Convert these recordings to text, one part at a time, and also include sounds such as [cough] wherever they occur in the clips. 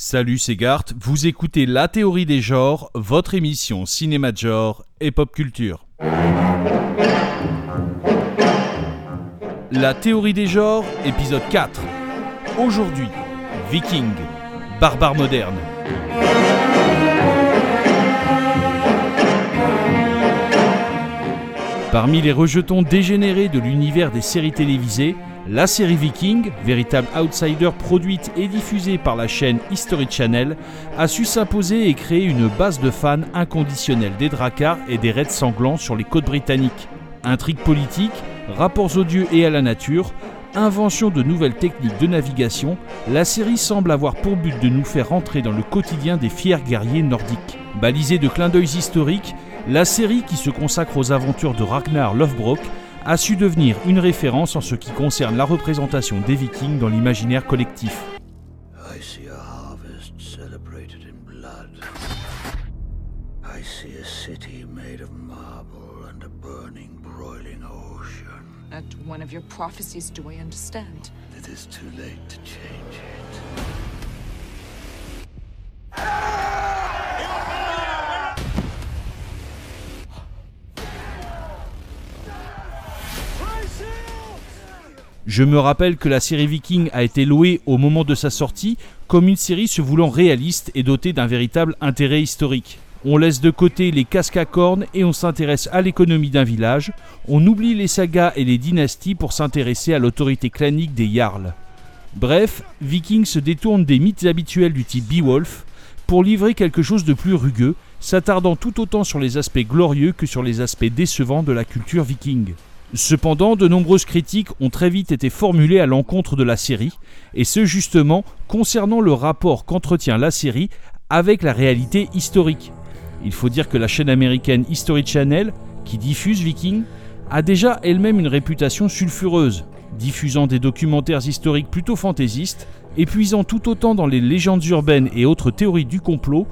Salut, c'est Gart, vous écoutez La théorie des genres, votre émission cinéma de genre et pop culture. La théorie des genres, épisode 4. Aujourd'hui, Viking, barbare moderne. Parmi les rejetons dégénérés de l'univers des séries télévisées, la série Viking, véritable outsider produite et diffusée par la chaîne History Channel, a su s'imposer et créer une base de fans inconditionnelle des dracars et des raids sanglants sur les côtes britanniques. Intrigues politiques, rapports odieux et à la nature, invention de nouvelles techniques de navigation, la série semble avoir pour but de nous faire entrer dans le quotidien des fiers guerriers nordiques. Balisée de clins d'œil historiques, la série qui se consacre aux aventures de Ragnar Lothbrok a su devenir une référence en ce qui concerne la représentation des Vikings dans l'imaginaire collectif. I see a harvest celebrated in blood. I see a city made of marble and a burning, broiling ocean. At one of your prophecies, do I understand? It is too late to change it. Je me rappelle que la série Viking a été louée au moment de sa sortie comme une série se voulant réaliste et dotée d'un véritable intérêt historique. On laisse de côté les casques à cornes et on s'intéresse à l'économie d'un village. On oublie les sagas et les dynasties pour s'intéresser à l'autorité clanique des Jarls. Bref, Viking se détourne des mythes habituels du type Beowulf pour livrer quelque chose de plus rugueux, s'attardant tout autant sur les aspects glorieux que sur les aspects décevants de la culture viking. Cependant, de nombreuses critiques ont très vite été formulées à l'encontre de la série, et ce justement concernant le rapport qu'entretient la série avec la réalité historique. Il faut dire que la chaîne américaine History Channel, qui diffuse Viking, a déjà elle-même une réputation sulfureuse, diffusant des documentaires historiques plutôt fantaisistes, épuisant tout autant dans les légendes urbaines et autres théories du complot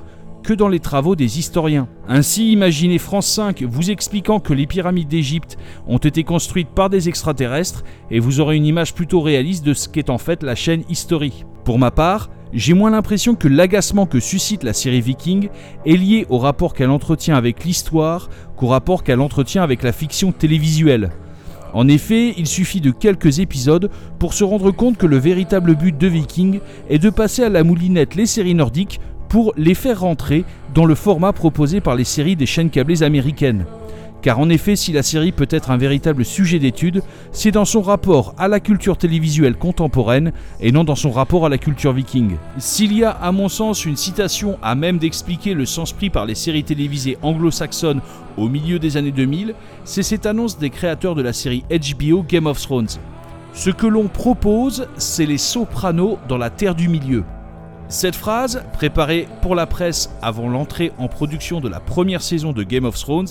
que dans les travaux des historiens. Ainsi, imaginez France 5 vous expliquant que les pyramides d'Égypte ont été construites par des extraterrestres et vous aurez une image plutôt réaliste de ce qu'est en fait la chaîne History. Pour ma part, j'ai moins l'impression que l'agacement que suscite la série Viking est lié au rapport qu'elle entretient avec l'histoire qu'au rapport qu'elle entretient avec la fiction télévisuelle. En effet, il suffit de quelques épisodes pour se rendre compte que le véritable but de Viking est de passer à la moulinette les séries nordiques pour les faire rentrer dans le format proposé par les séries des chaînes câblées américaines. Car en effet, si la série peut être un véritable sujet d'étude, c'est dans son rapport à la culture télévisuelle contemporaine et non dans son rapport à la culture viking. S'il y a, à mon sens, une citation à même d'expliquer le sens pris par les séries télévisées anglo-saxonnes au milieu des années 2000, c'est cette annonce des créateurs de la série HBO Game of Thrones. Ce que l'on propose, c'est les sopranos dans la terre du milieu. Cette phrase, préparée pour la presse avant l'entrée en production de la première saison de Game of Thrones,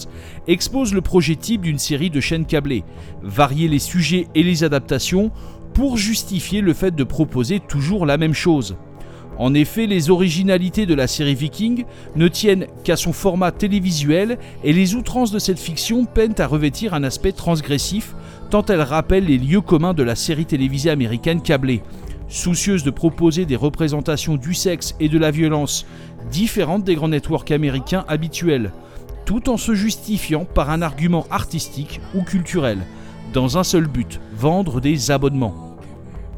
expose le projet type d'une série de chaînes câblées, varier les sujets et les adaptations pour justifier le fait de proposer toujours la même chose. En effet, les originalités de la série Viking ne tiennent qu'à son format télévisuel et les outrances de cette fiction peinent à revêtir un aspect transgressif tant elles rappellent les lieux communs de la série télévisée américaine câblée, soucieuse de proposer des représentations du sexe et de la violence différentes des grands networks américains habituels, tout en se justifiant par un argument artistique ou culturel, dans un seul but, vendre des abonnements.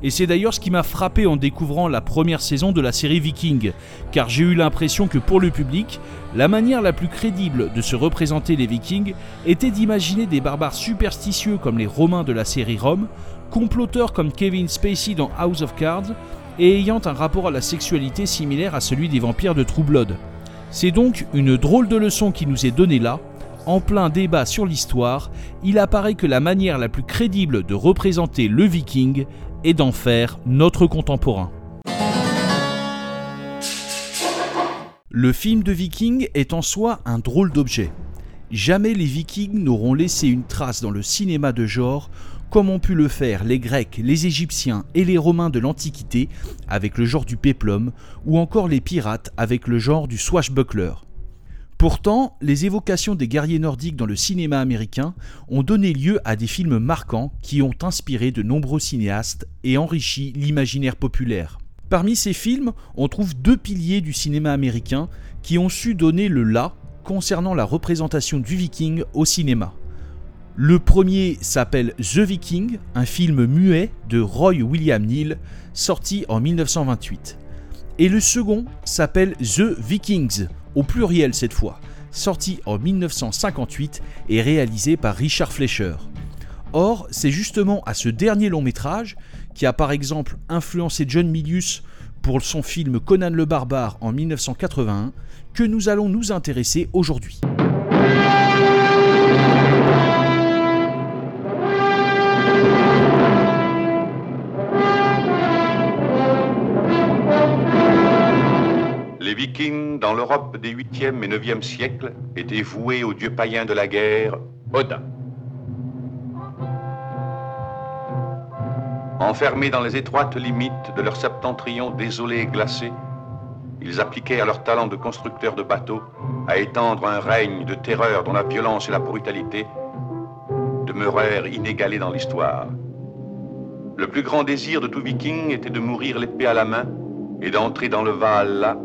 Et c'est d'ailleurs ce qui m'a frappé en découvrant la première saison de la série Viking, car j'ai eu l'impression que pour le public, la manière la plus crédible de se représenter les Vikings était d'imaginer des barbares superstitieux comme les Romains de la série Rome, comploteurs comme Kevin Spacey dans House of Cards, et ayant un rapport à la sexualité similaire à celui des vampires de True Blood. C'est donc une drôle de leçon qui nous est donnée là. En plein débat sur l'histoire, il apparaît que la manière la plus crédible de représenter le viking est d'en faire notre contemporain. Le film de viking est en soi un drôle d'objet. Jamais les vikings n'auront laissé une trace dans le cinéma de genre comme ont pu le faire les Grecs, les Égyptiens et les Romains de l'Antiquité avec le genre du péplum, ou encore les pirates avec le genre du swashbuckler. Pourtant, les évocations des guerriers nordiques dans le cinéma américain ont donné lieu à des films marquants qui ont inspiré de nombreux cinéastes et enrichi l'imaginaire populaire. Parmi ces films, on trouve deux piliers du cinéma américain qui ont su donner le là concernant la représentation du viking au cinéma. Le premier s'appelle The Viking, un film muet de Roy William Neal, sorti en 1928. Et le second s'appelle The Vikings, au pluriel cette fois, sorti en 1958 et réalisé par Richard Fleischer. Or, c'est justement à ce dernier long métrage, qui a par exemple influencé John Milius pour son film Conan le Barbare en 1981, que nous allons nous intéresser aujourd'hui. Vikings, dans l'Europe des 8e et 9e siècles, étaient voués au dieu païen de la guerre, Odin. Enfermés dans les étroites limites de leur septentrion désolé et glacé, ils appliquaient à leur talent de constructeurs de bateaux à étendre un règne de terreur dont la violence et la brutalité demeurèrent inégalés dans l'histoire. Le plus grand désir de tout viking était de mourir l'épée à la main et d'entrer dans le Valhalla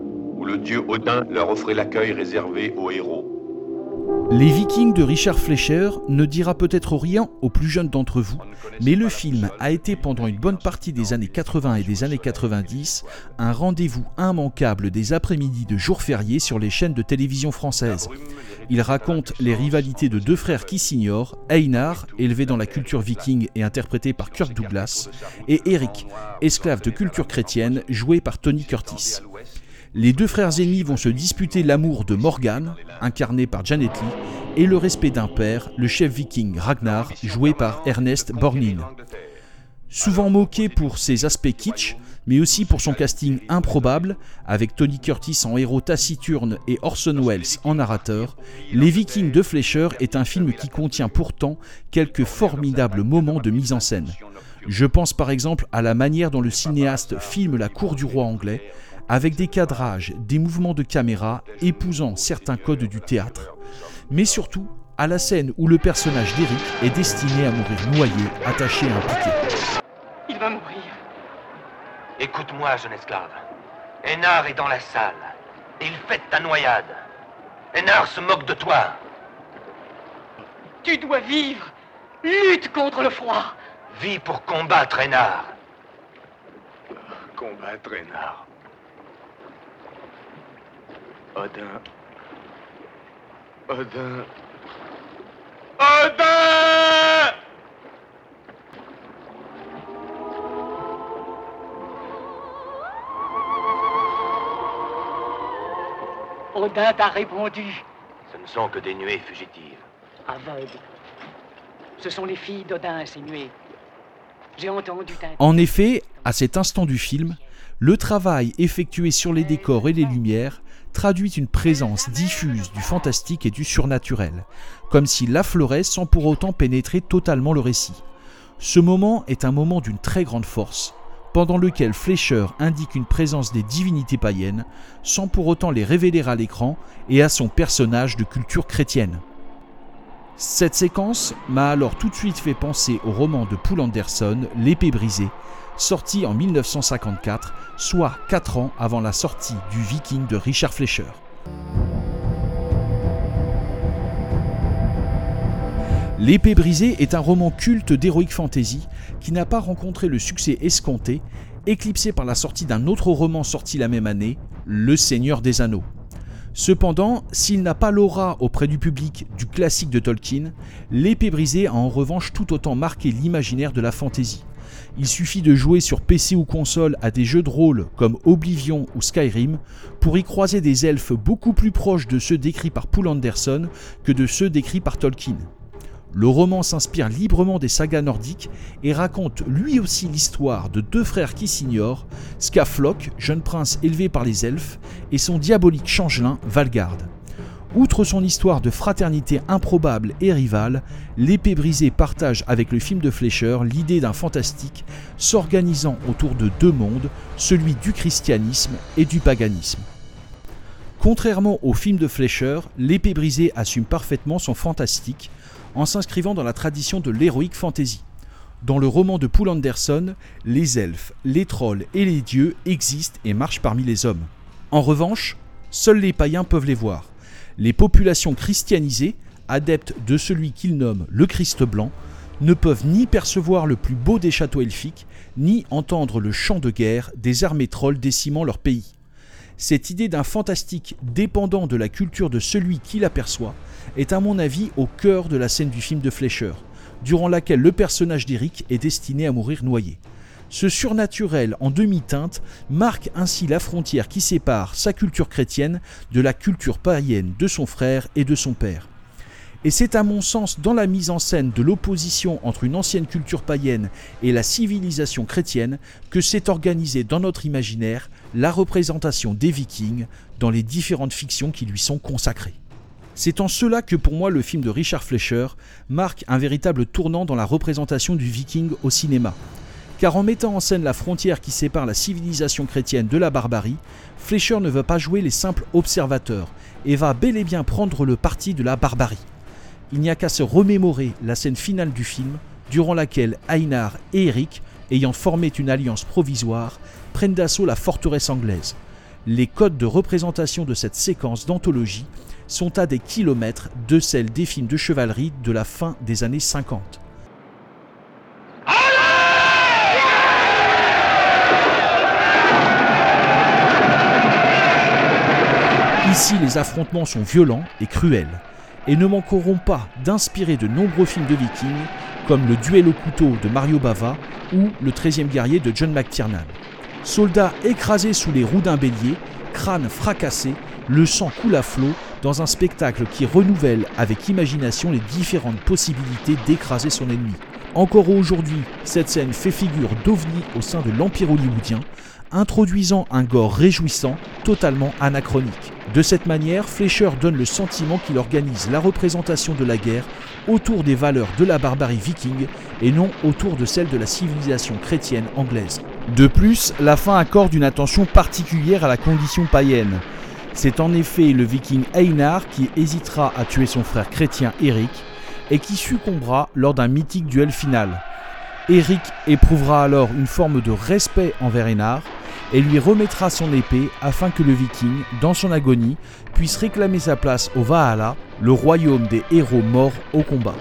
le dieu Odin leur offrait l'accueil réservé aux héros. Les Vikings de Richard Fleischer ne dira peut-être rien aux plus jeunes d'entre vous, mais le film a été pendant une bonne partie des années 80 et des années 90 un rendez-vous immanquable des après-midi de jours fériés sur les chaînes de télévision françaises. Il raconte les rivalités de deux frères qui s'ignorent, Einar, élevé dans la culture viking et interprété par Kirk Douglas, et Eric, esclave de culture chrétienne, joué par Tony Curtis. Les deux frères ennemis vont se disputer l'amour de Morgan, incarné par Janet Lee, et le respect d'un père, le chef viking Ragnar, joué par Ernest Borgnine. Souvent moqué pour ses aspects kitsch, mais aussi pour son casting improbable, avec Tony Curtis en héros taciturne et Orson Welles en narrateur, Les Vikings de Fleischer est un film qui contient pourtant quelques formidables moments de mise en scène. Je pense par exemple à la manière dont le cinéaste filme la cour du roi anglais, avec des cadrages, des mouvements de caméra épousant certains codes du théâtre, mais surtout à la scène où le personnage d'Eric est destiné à mourir noyé, attaché à un piquet. Il va mourir. Écoute-moi, jeune esclave. Hénard est dans la salle et il fait ta noyade. Hénard se moque de toi. Tu dois vivre. Lutte contre le froid. Vis pour combattre Hénard. Combattre Hénard. Odin. Odin. Odin Odin t'a répondu. Ce ne sont que des nuées fugitives. Aveugle. Ce sont les filles d'Odin, ces nuées. En effet, à cet instant du film, le travail effectué sur les décors et les lumières traduit une présence diffuse du fantastique et du surnaturel, comme s'il affleurait sans pour autant pénétrer totalement le récit. Ce moment est un moment d'une très grande force, pendant lequel Fleischer indique une présence des divinités païennes, sans pour autant les révéler à l'écran et à son personnage de culture chrétienne. Cette séquence m'a alors tout de suite fait penser au roman de Poul Anderson, L'épée brisée, sorti en 1954, soit 4 ans avant la sortie du Viking de Richard Fleischer. L'épée brisée est un roman culte d'heroic fantasy qui n'a pas rencontré le succès escompté, éclipsé par la sortie d'un autre roman sorti la même année, Le Seigneur des Anneaux. Cependant, s'il n'a pas l'aura auprès du public du classique de Tolkien, L'épée brisée a en revanche tout autant marqué l'imaginaire de la fantasy. Il suffit de jouer sur PC ou console à des jeux de rôle comme Oblivion ou Skyrim pour y croiser des elfes beaucoup plus proches de ceux décrits par Poul Anderson que de ceux décrits par Tolkien. Le roman s'inspire librement des sagas nordiques et raconte lui aussi l'histoire de deux frères qui s'ignorent, Skafloc, jeune prince élevé par les elfes, et son diabolique changelin Valgard. Outre son histoire de fraternité improbable et rivale, L'épée brisée partage avec le film de Fleischer l'idée d'un fantastique s'organisant autour de deux mondes, celui du christianisme et du paganisme. Contrairement au film de Fleischer, L'épée brisée assume parfaitement son fantastique en s'inscrivant dans la tradition de l'heroic fantasy. Dans le roman de Poul Anderson, les elfes, les trolls et les dieux existent et marchent parmi les hommes. En revanche, seuls les païens peuvent les voir. Les populations christianisées, adeptes de celui qu'ils nomment le Christ blanc, ne peuvent ni percevoir le plus beau des châteaux elfiques, ni entendre le chant de guerre des armées trolls décimant leur pays. Cette idée d'un fantastique dépendant de la culture de celui qui l'aperçoit est à mon avis au cœur de la scène du film de Fleischer, durant laquelle le personnage d'Eric est destiné à mourir noyé. Ce surnaturel en demi-teinte marque ainsi la frontière qui sépare sa culture chrétienne de la culture païenne de son frère et de son père. Et c'est à mon sens dans la mise en scène de l'opposition entre une ancienne culture païenne et la civilisation chrétienne que s'est organisée dans notre imaginaire la représentation des vikings dans les différentes fictions qui lui sont consacrées. C'est en cela que pour moi le film de Richard Fleischer marque un véritable tournant dans la représentation du viking au cinéma. Car en mettant en scène la frontière qui sépare la civilisation chrétienne de la barbarie, Fleischer ne veut pas jouer les simples observateurs et va bel et bien prendre le parti de la barbarie. Il n'y a qu'à se remémorer la scène finale du film, durant laquelle Einar et Eric, ayant formé une alliance provisoire, prennent d'assaut la forteresse anglaise. Les codes de représentation de cette séquence d'anthologie sont à des kilomètres de celles des films de chevalerie de la fin des années 50. Ici, les affrontements sont violents et cruels, et ne manqueront pas d'inspirer de nombreux films de vikings, comme Le Duel au couteau de Mario Bava ou Le 13e guerrier de John McTiernan. Soldats écrasés sous les roues d'un bélier, crânes fracassés, le sang coule à flot dans un spectacle qui renouvelle avec imagination les différentes possibilités d'écraser son ennemi. Encore aujourd'hui, cette scène fait figure d'ovni au sein de l'Empire hollywoodien, introduisant un gore réjouissant, totalement anachronique. De cette manière, Fleischer donne le sentiment qu'il organise la représentation de la guerre autour des valeurs de la barbarie viking et non autour de celles de la civilisation chrétienne anglaise. De plus, la fin accorde une attention particulière à la condition païenne. C'est en effet le viking Einar qui hésitera à tuer son frère chrétien Eric et qui succombera lors d'un mythique duel final. Eric éprouvera alors une forme de respect envers Einar et lui remettra son épée afin que le viking, dans son agonie, puisse réclamer sa place au Valhalla, le royaume des héros morts au combat.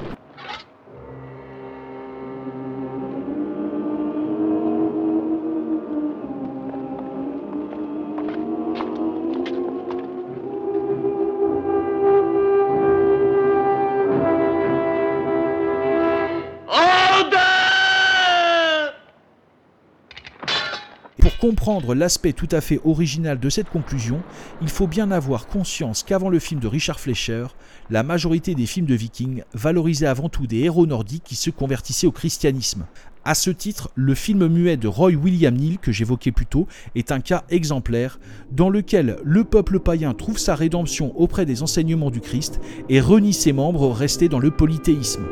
Comprendre l'aspect tout à fait original de cette conclusion, il faut bien avoir conscience qu'avant le film de Richard Fleischer, la majorité des films de vikings valorisaient avant tout des héros nordiques qui se convertissaient au christianisme. À ce titre, le film muet de Roy William Neill que j'évoquais plus tôt est un cas exemplaire dans lequel le peuple païen trouve sa rédemption auprès des enseignements du Christ et renie ses membres restés dans le polythéisme.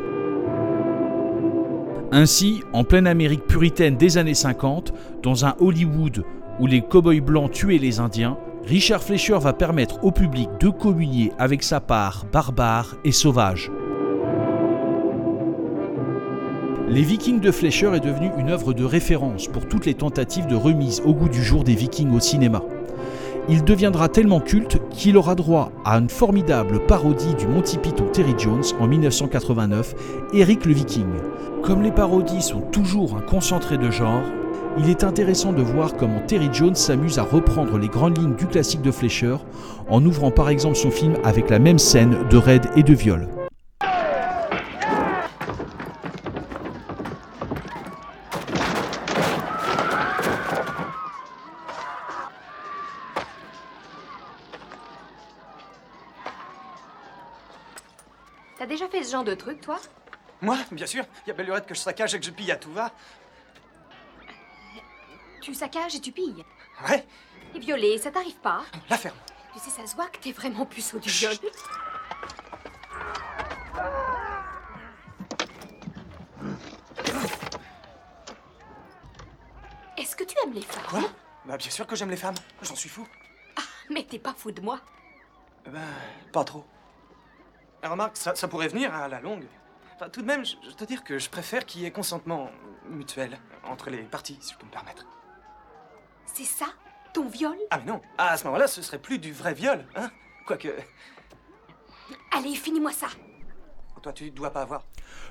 Ainsi, en pleine Amérique puritaine des années 50, dans un Hollywood où les cow-boys blancs tuaient les Indiens, Richard Fleischer va permettre au public de communier avec sa part barbare et sauvage. Les Vikings de Fleischer est devenu une œuvre de référence pour toutes les tentatives de remise au goût du jour des Vikings au cinéma. Il deviendra tellement culte qu'il aura droit à une formidable parodie du Monty Python Terry Jones en 1989, Eric le Viking. Comme les parodies sont toujours un concentré de genre, il est intéressant de voir comment Terry Jones s'amuse à reprendre les grandes lignes du classique de Fleischer en ouvrant par exemple son film avec la même scène de raid et de viol. De truc, toi Moi, bien sûr. Il y a belle lurette que je saccage et que je pille à tout va. Tu saccages et tu pilles. Ouais, Et violer, ça t'arrive pas la ferme. Tu sais, ça se voit que t'es vraiment puceau du viol. Est-ce que tu aimes les femmes Quoi Bah, bien sûr que j'aime les femmes. J'en suis fou. Mais t'es pas fou de moi. Eh Ben, pas trop. Remarque, ça, ça pourrait venir à la longue. Enfin, tout de même, je, je dois dire que je préfère qu'il y ait consentement mutuel entre les parties, si je peux me permettre. C'est ça Ton viol? Ah mais non, ah, à ce moment-là, ce serait plus du vrai viol, hein? Quoique, Allez, finis-moi ça. toi, tu dois pas avoir.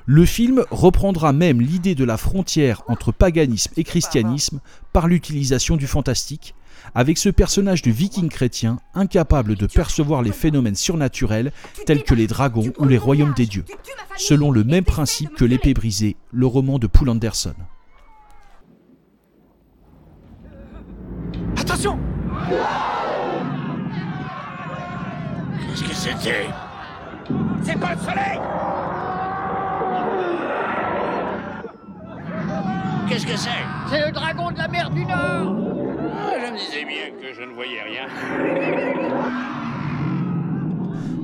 Le film reprendra même l'idée de la frontière entre paganisme et christianisme par l'utilisation du fantastique, avec ce personnage de viking chrétien incapable de percevoir les phénomènes surnaturels tels que les dragons ou les royaumes des dieux, selon le même principe que l'épée brisée, le roman de Poul Anderson. Attention! Qu'est-ce que c'était? C'est pas le soleil Qu'est-ce que c'est C'est le dragon de la mer du Nord Ah, Je me disais bien que je ne voyais rien.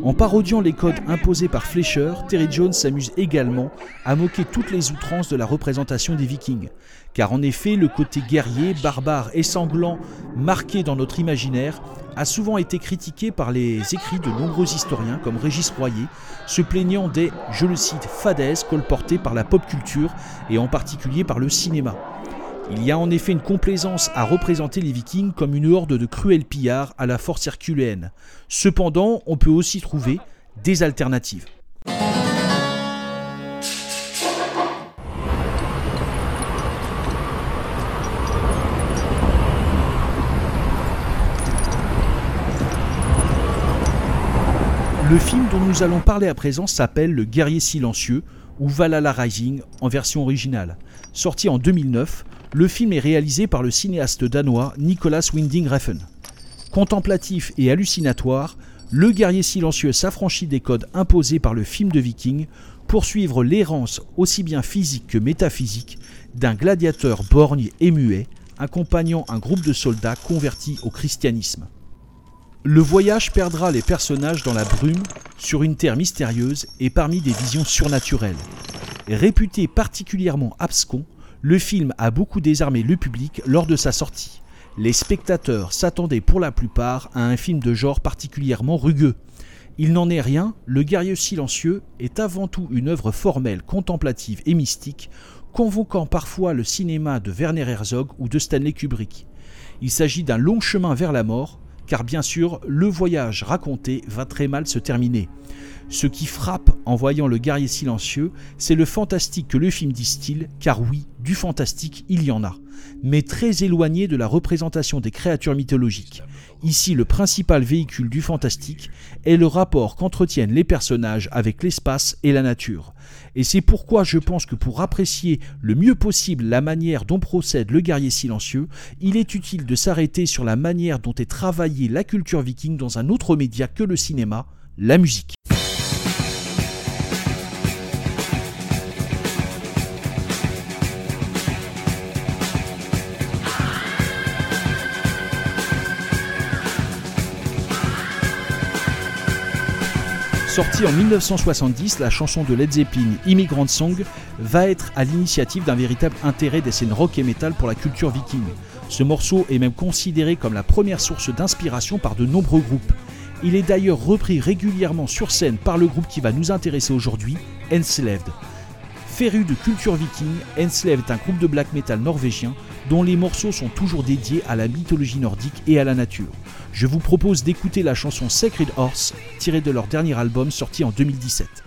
En parodiant les codes imposés par Fleischer, Terry Jones s'amuse également à moquer toutes les outrances de la représentation des Vikings. Car en effet, le côté guerrier, barbare et sanglant marqué dans notre imaginaire a souvent été critiqué par les écrits de nombreux historiens comme Régis Royer, se plaignant des, je le cite, fadaises colportées par la pop culture et en particulier par le cinéma. Il y a en effet une complaisance à représenter les Vikings comme une horde de cruels pillards à la force herculéenne. Cependant, on peut aussi trouver des alternatives. Le film dont nous allons parler à présent s'appelle Le guerrier silencieux ou Valhalla Rising en version originale. Sorti en 2009, le film est réalisé par le cinéaste danois Nicolas Winding Refn. Contemplatif et hallucinatoire, le guerrier silencieux s'affranchit des codes imposés par le film de viking pour suivre l'errance aussi bien physique que métaphysique d'un gladiateur borgne et muet accompagnant un groupe de soldats convertis au christianisme. Le voyage perdra les personnages dans la brume, sur une terre mystérieuse et parmi des visions surnaturelles. Réputé particulièrement abscon, le film a beaucoup désarmé le public lors de sa sortie. Les spectateurs s'attendaient pour la plupart à un film de genre particulièrement rugueux. Il n'en est rien, Le guerrier silencieux est avant tout une œuvre formelle, contemplative et mystique, convoquant parfois le cinéma de Werner Herzog ou de Stanley Kubrick. Il s'agit d'un long chemin vers la mort, car bien sûr, le voyage raconté va très mal se terminer. Ce qui frappe en voyant le guerrier silencieux, c'est le fantastique que le film distille, car oui, du fantastique, il y en a, mais très éloigné de la représentation des créatures mythologiques. Ici, le principal véhicule du fantastique est le rapport qu'entretiennent les personnages avec l'espace et la nature. Et c'est pourquoi je pense que pour apprécier le mieux possible la manière dont procède le guerrier silencieux, il est utile de s'arrêter sur la manière dont est travaillée la culture viking dans un autre média que le cinéma, la musique. Sortie en 1970, la chanson de Led Zeppelin, Immigrant Song, va être à l'initiative d'un véritable intérêt des scènes rock et metal pour la culture viking. Ce morceau est même considéré comme la première source d'inspiration par de nombreux groupes. Il est d'ailleurs repris régulièrement sur scène par le groupe qui va nous intéresser aujourd'hui, Enslaved. Féru de culture viking, Enslaved est un groupe de black metal norvégien dont les morceaux sont toujours dédiés à la mythologie nordique et à la nature. Je vous propose d'écouter la chanson Sacred Horse, tirée de leur dernier album sorti en 2017.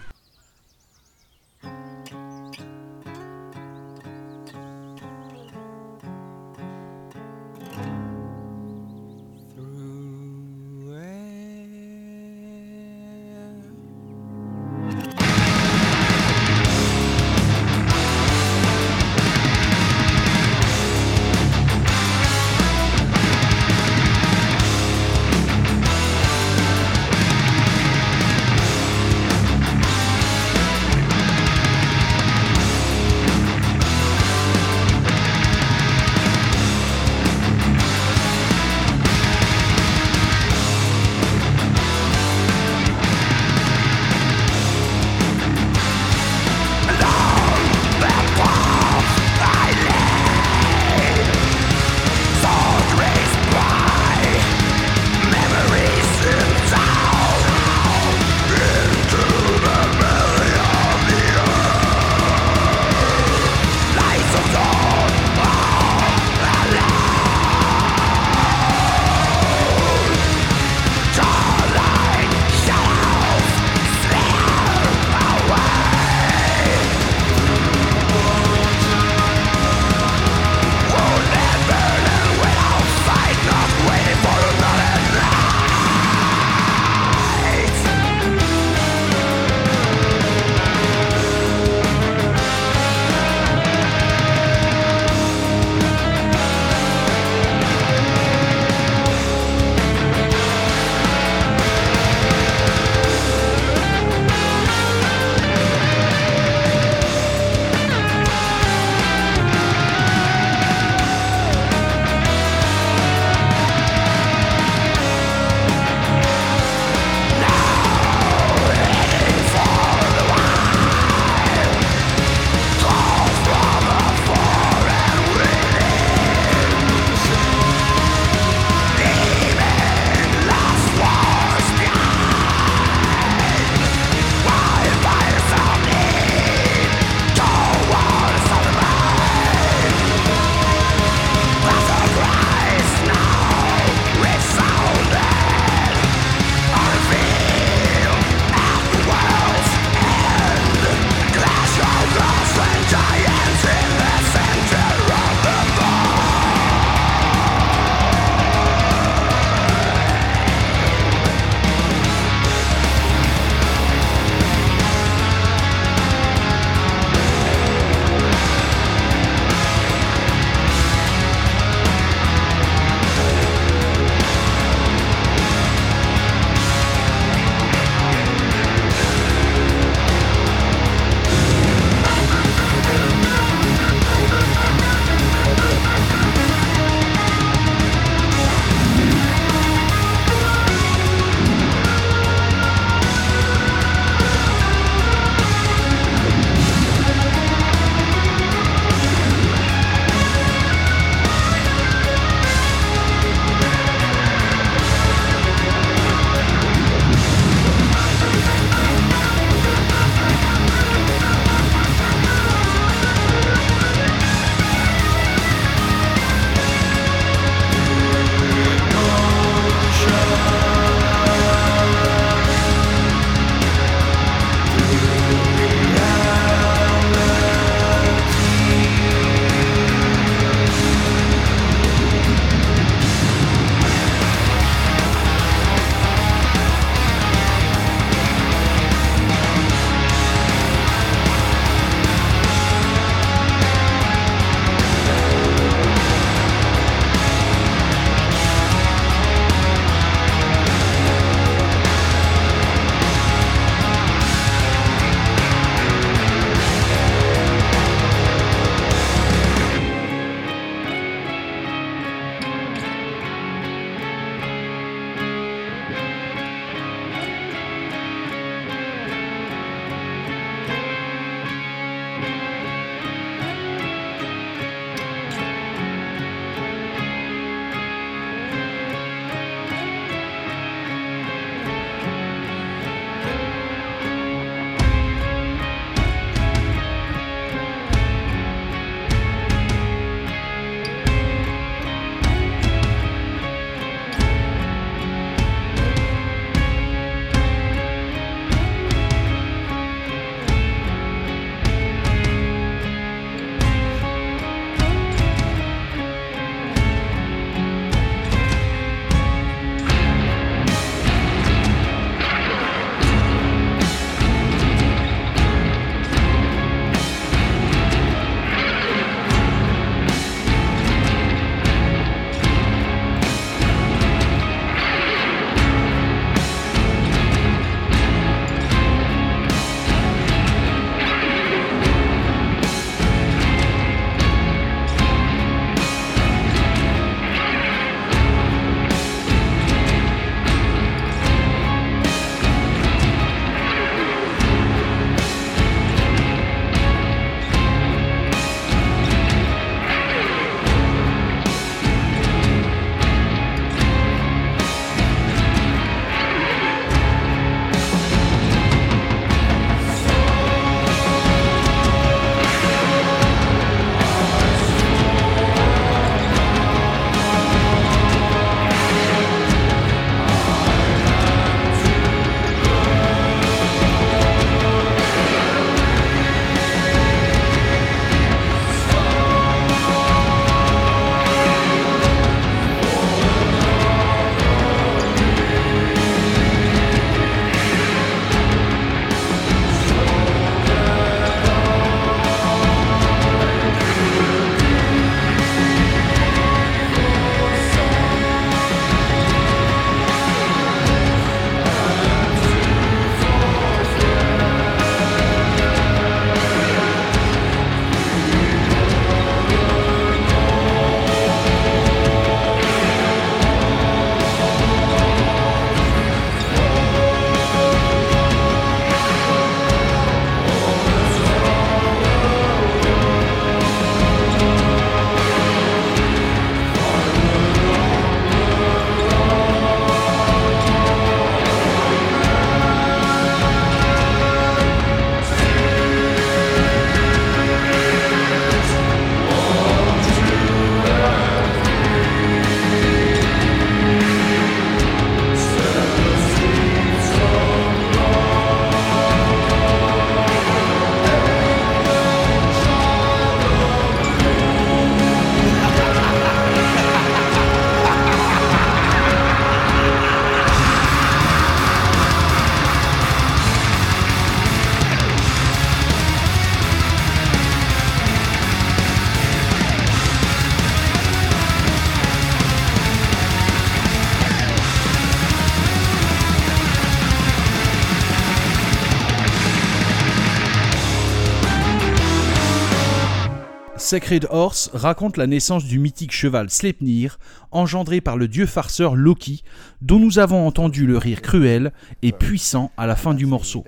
Sacred Horse raconte la naissance du mythique cheval Sleipnir, engendré par le dieu farceur Loki, dont nous avons entendu le rire cruel et puissant à la fin du morceau.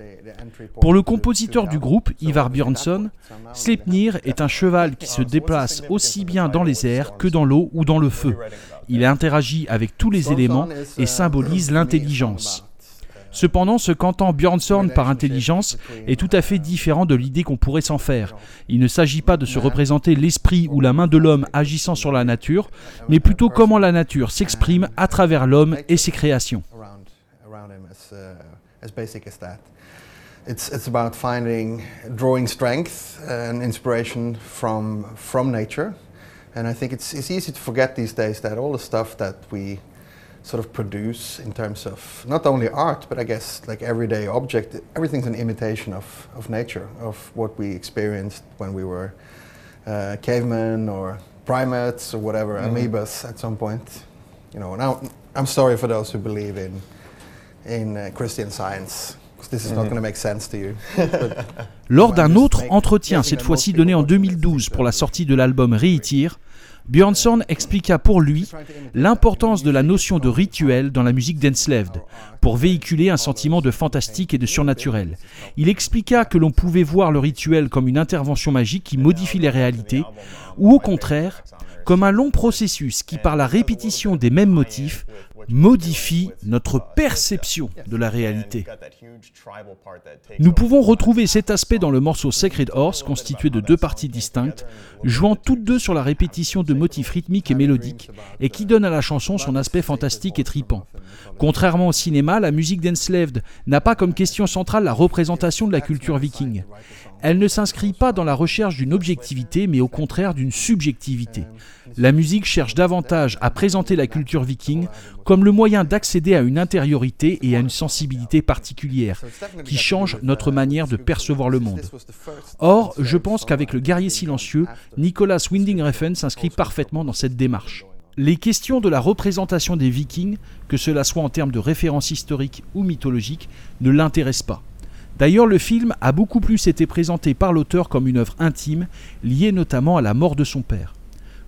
Pour le compositeur du groupe, Ivar Björnsson, Sleipnir est un cheval qui se déplace aussi bien dans les airs que dans l'eau ou dans le feu. Il interagit avec tous les éléments et symbolise l'intelligence. Cependant, ce qu'entend Björnsson par intelligence est tout à fait différent de l'idée qu'on pourrait s'en faire. Il ne s'agit pas de se représenter l'esprit ou la main de l'homme agissant sur la nature, mais plutôt comment la nature s'exprime à travers l'homme et ses créations. It's, it's about finding, drawing strength and inspiration from, from nature. And I think it's, it's easy to forget these days that all the stuff that we sort of produce in terms of not only art, but I guess like everyday object, everything's an imitation of, of nature, of what we experienced when we were uh, cavemen or primates or whatever, mm. amoebas at some point. You know, now I'm sorry for those who believe in, in uh, Christian science. [laughs] Lors d'un autre entretien, cette fois-ci donné en 2012 pour la sortie de l'album Reitir, Björnsson expliqua pour lui l'importance de la notion de rituel dans la musique d'Enslaved, pour véhiculer un sentiment de fantastique et de surnaturel. Il expliqua que l'on pouvait voir le rituel comme une intervention magique qui modifie les réalités, ou au contraire, comme un long processus qui, par la répétition des mêmes motifs, modifie notre perception de la réalité. Nous pouvons retrouver cet aspect dans le morceau Sacred Horse, constitué de deux parties distinctes, jouant toutes deux sur la répétition de motifs rythmiques et mélodiques, et qui donne à la chanson son aspect fantastique et tripant. Contrairement au cinéma, la musique d'Enslaved n'a pas comme question centrale la représentation de la culture viking. Elle ne s'inscrit pas dans la recherche d'une objectivité, mais au contraire d'une subjectivité. La musique cherche davantage à présenter la culture viking comme le moyen d'accéder à une intériorité et à une sensibilité particulière, qui change notre manière de percevoir le monde. Or, je pense qu'avec le guerrier silencieux, Nicolas Winding Refn s'inscrit parfaitement dans cette démarche. Les questions de la représentation des vikings, que cela soit en termes de références historiques ou mythologiques, ne l'intéressent pas. D'ailleurs, le film a beaucoup plus été présenté par l'auteur comme une œuvre intime, liée notamment à la mort de son père.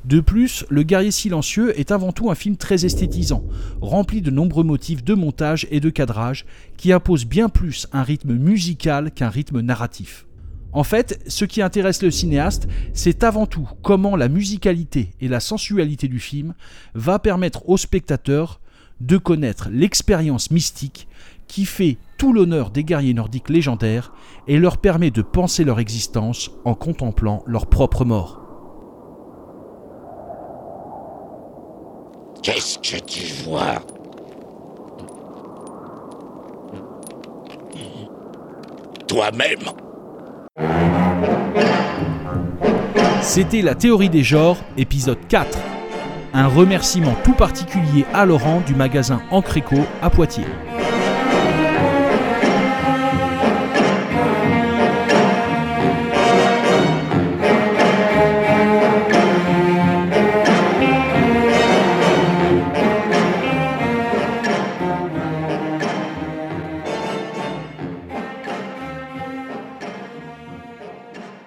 De plus, Le guerrier silencieux est avant tout un film très esthétisant, rempli de nombreux motifs de montage et de cadrage, qui imposent bien plus un rythme musical qu'un rythme narratif. En fait, ce qui intéresse le cinéaste, c'est avant tout comment la musicalité et la sensualité du film va permettre au spectateur de connaître l'expérience mystique qui fait tout l'honneur des guerriers nordiques légendaires et leur permet de penser leur existence en contemplant leur propre mort. Qu'est-ce que tu vois? Toi-même C'était la théorie des genres, épisode 4. Un remerciement tout particulier à Laurent du magasin Encréco à Poitiers.